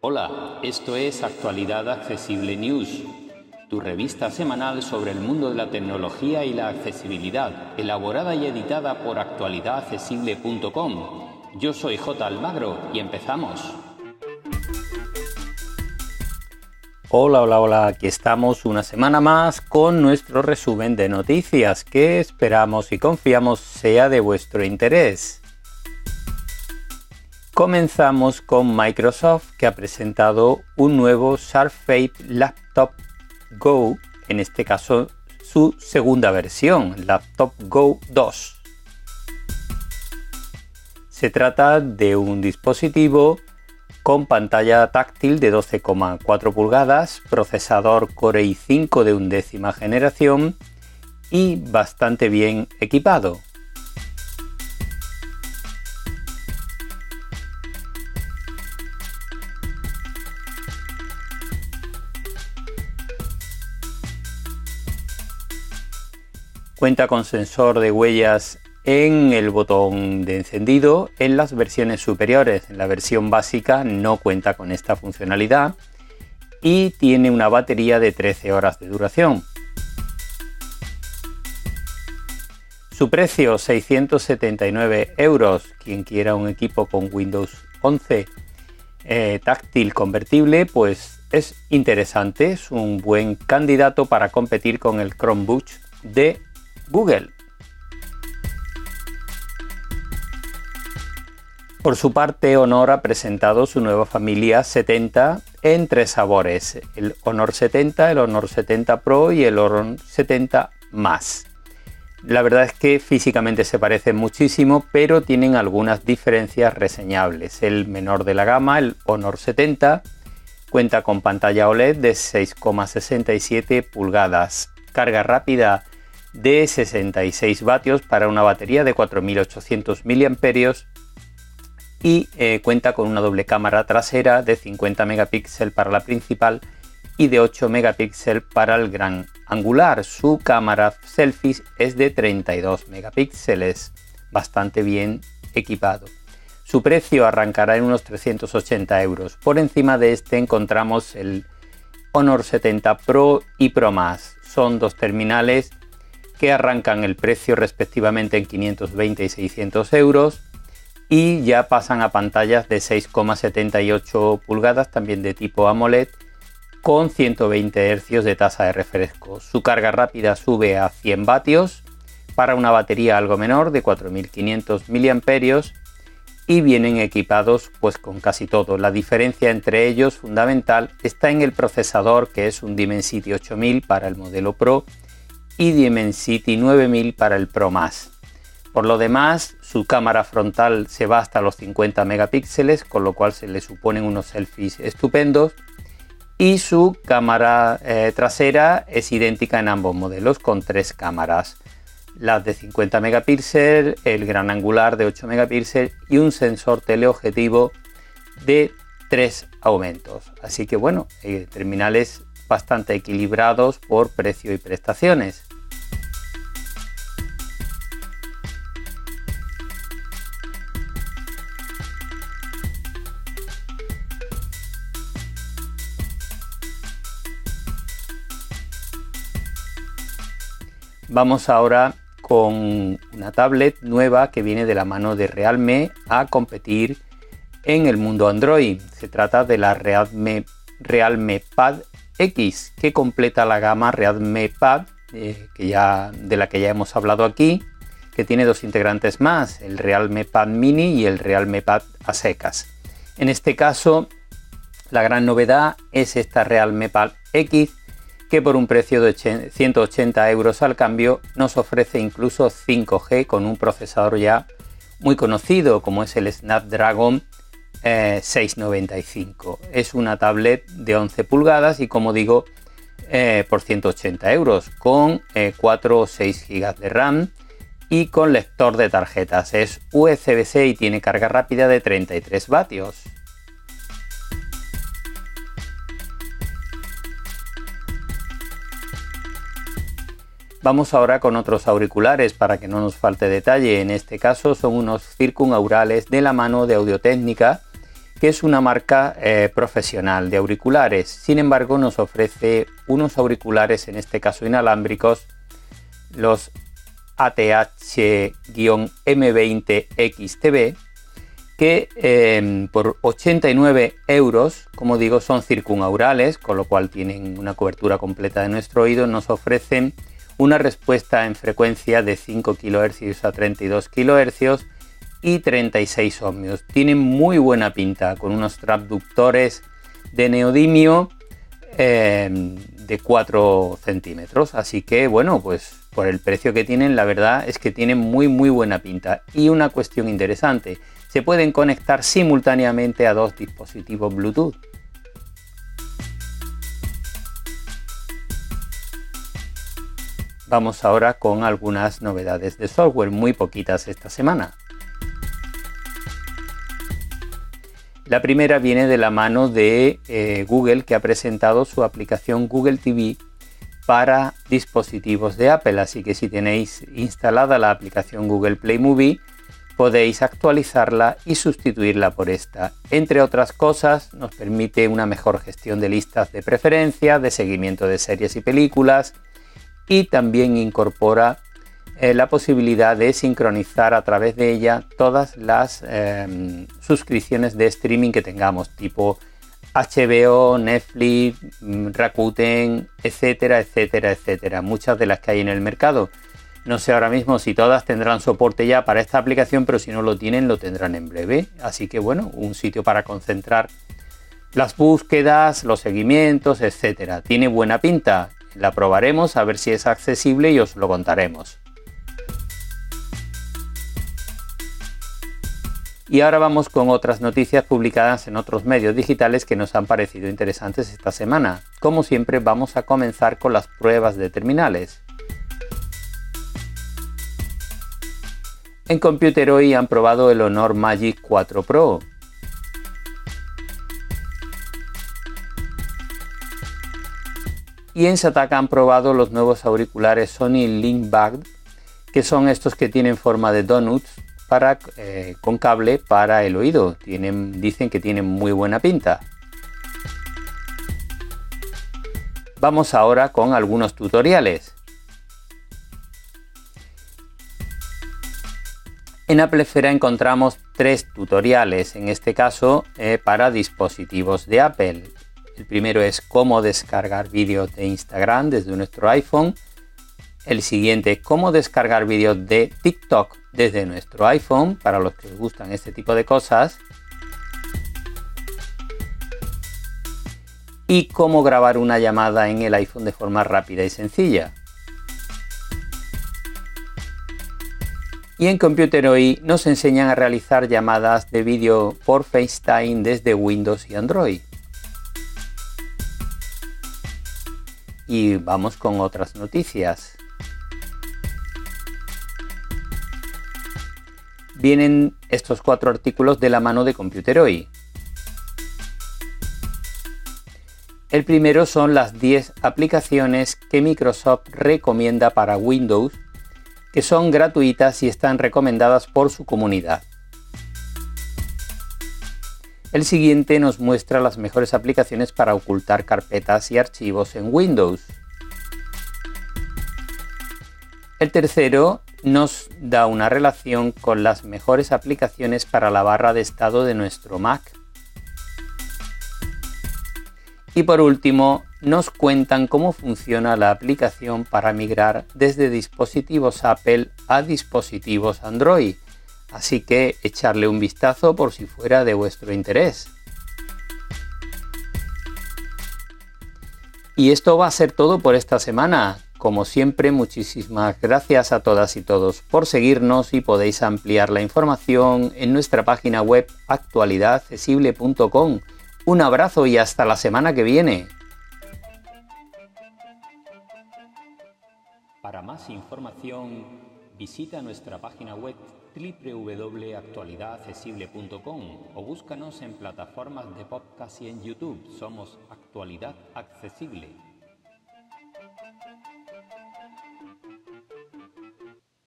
Hola, esto es Actualidad Accesible News, tu revista semanal sobre el mundo de la tecnología y la accesibilidad, elaborada y editada por actualidadaccesible.com. Yo soy J. Almagro y empezamos. Hola, hola, hola, aquí estamos una semana más con nuestro resumen de noticias que esperamos y confiamos sea de vuestro interés. Comenzamos con Microsoft que ha presentado un nuevo Surface Laptop Go, en este caso su segunda versión, Laptop Go 2. Se trata de un dispositivo con pantalla táctil de 12,4 pulgadas, procesador Core i5 de undécima generación y bastante bien equipado. Cuenta con sensor de huellas en el botón de encendido en las versiones superiores. En la versión básica no cuenta con esta funcionalidad y tiene una batería de 13 horas de duración. Su precio 679 euros. Quien quiera un equipo con Windows 11 eh, táctil convertible, pues es interesante, es un buen candidato para competir con el Chromebook de Google. Por su parte, Honor ha presentado su nueva familia 70 en tres sabores, el Honor 70, el Honor 70 Pro y el Honor 70 más. La verdad es que físicamente se parecen muchísimo, pero tienen algunas diferencias reseñables. El menor de la gama, el Honor 70, cuenta con pantalla OLED de 6,67 pulgadas, carga rápida de 66 vatios para una batería de 4800 mAh y eh, cuenta con una doble cámara trasera de 50 megapíxeles para la principal y de 8 megapíxeles para el gran angular. Su cámara selfies es de 32 megapíxeles, bastante bien equipado. Su precio arrancará en unos 380 euros. Por encima de este encontramos el Honor 70 Pro y Pro Más. Son dos terminales que arrancan el precio respectivamente en 520 y 600 euros y ya pasan a pantallas de 6,78 pulgadas también de tipo AMOLED con 120 Hz de tasa de refresco. Su carga rápida sube a 100 vatios para una batería algo menor de 4500 mAh y vienen equipados pues con casi todo. La diferencia entre ellos fundamental está en el procesador que es un Dimensity 8000 para el modelo Pro y Dimensity 9000 para el Pro Más. Por lo demás, su cámara frontal se va hasta los 50 megapíxeles, con lo cual se le suponen unos selfies estupendos. Y su cámara eh, trasera es idéntica en ambos modelos, con tres cámaras. Las de 50 megapíxeles, el gran angular de 8 megapíxeles y un sensor teleobjetivo de tres aumentos. Así que bueno, eh, terminales bastante equilibrados por precio y prestaciones. Vamos ahora con una tablet nueva que viene de la mano de Realme a competir en el mundo Android. Se trata de la Realme, Realme Pad X, que completa la gama Realme Pad, eh, que ya, de la que ya hemos hablado aquí, que tiene dos integrantes más, el Realme Pad Mini y el Realme Pad a secas. En este caso, la gran novedad es esta Realme Pad X, que por un precio de 180 euros al cambio nos ofrece incluso 5G con un procesador ya muy conocido como es el Snapdragon 695. Eh, es una tablet de 11 pulgadas y como digo, eh, por 180 euros, con 4 eh, o 6 GB de RAM y con lector de tarjetas. Es USB-C y tiene carga rápida de 33 vatios. Vamos ahora con otros auriculares para que no nos falte detalle. En este caso son unos circunaurales de la mano de Audiotécnica, que es una marca eh, profesional de auriculares. Sin embargo, nos ofrece unos auriculares, en este caso inalámbricos, los ATH-M20XTB, que em, por 89 euros, como digo, son circunaurales, con lo cual tienen una cobertura completa de nuestro oído, nos ofrecen una respuesta en frecuencia de 5 kHz a 32 kHz y 36 ohmios. Tienen muy buena pinta, con unos transductores de neodimio em, de 4 centímetros. Así que bueno, pues por el precio que tienen, la verdad es que tienen muy muy buena pinta. Y una cuestión interesante, se pueden conectar simultáneamente a dos dispositivos Bluetooth. Vamos ahora con algunas novedades de software, muy poquitas esta semana. La primera viene de la mano de eh, Google que ha presentado su aplicación Google TV para dispositivos de Apple, así que si tenéis instalada la aplicación Google Play Movie podéis actualizarla y sustituirla por esta. Entre otras cosas, nos permite una mejor gestión de listas de preferencia, de seguimiento de series y películas, y también incorpora eh, la posibilidad de sincronizar a través de ella todas las em, suscripciones de streaming que tengamos, tipo HBO, Netflix, mm, Rakuten, etcétera, etcétera, etcétera. Muchas de las que hay en el mercado. No sé ahora mismo si todas tendrán soporte ya para esta aplicación, pero si no lo tienen, lo tendrán en breve. Así que bueno, un sitio para concentrar las búsquedas, los seguimientos, etcétera. Tiene buena pinta. La probaremos a ver si es accesible y os lo contaremos. Y ahora vamos con otras noticias publicadas en otros medios digitales que nos han parecido interesantes esta semana. Como siempre vamos a comenzar con las pruebas de terminales. En Computer hoy han probado el Honor Magic 4 Pro, Y en Sataka han probado los nuevos auriculares Sony Linkback, que son estos que tienen forma de donuts para, eh, con cable para el oído. Tienen, dicen que tienen muy buena pinta. Vamos ahora con algunos tutoriales. En Apple Esfera encontramos tres tutoriales, en este caso eh, para dispositivos de Apple. El primero es cómo descargar vídeos de Instagram desde nuestro iPhone. El siguiente, cómo descargar vídeos de TikTok desde nuestro iPhone, para los que os gustan este tipo de cosas. Y cómo grabar una llamada en el iPhone de forma rápida y sencilla. Y en Computer hoy nos enseñan a realizar llamadas de vídeo por FaceTime desde Windows y Android. Y vamos con otras noticias. Vienen estos cuatro artículos de la mano de Computer Hoy. El primero son las 10 aplicaciones que Microsoft recomienda para Windows, que son gratuitas y están recomendadas por su comunidad. El siguiente nos muestra las mejores aplicaciones para ocultar carpetas y archivos en Windows. El tercero nos da una relación con las mejores aplicaciones para la barra de estado de nuestro Mac. Y por último, nos cuentan cómo funciona la aplicación para migrar desde dispositivos Apple a dispositivos Android así que echarle un vistazo por si fuera de vuestro interés. Y esto va a ser todo por esta semana. Como siempre, muchísimas gracias a todas y todos por seguirnos y podéis ampliar la información en nuestra página web actualidadaccesible.com. Un abrazo y hasta la semana que viene. Para más información, visita nuestra página web www.actualidadaccesible.com o búscanos en plataformas de podcast y en YouTube. Somos Actualidad Accesible.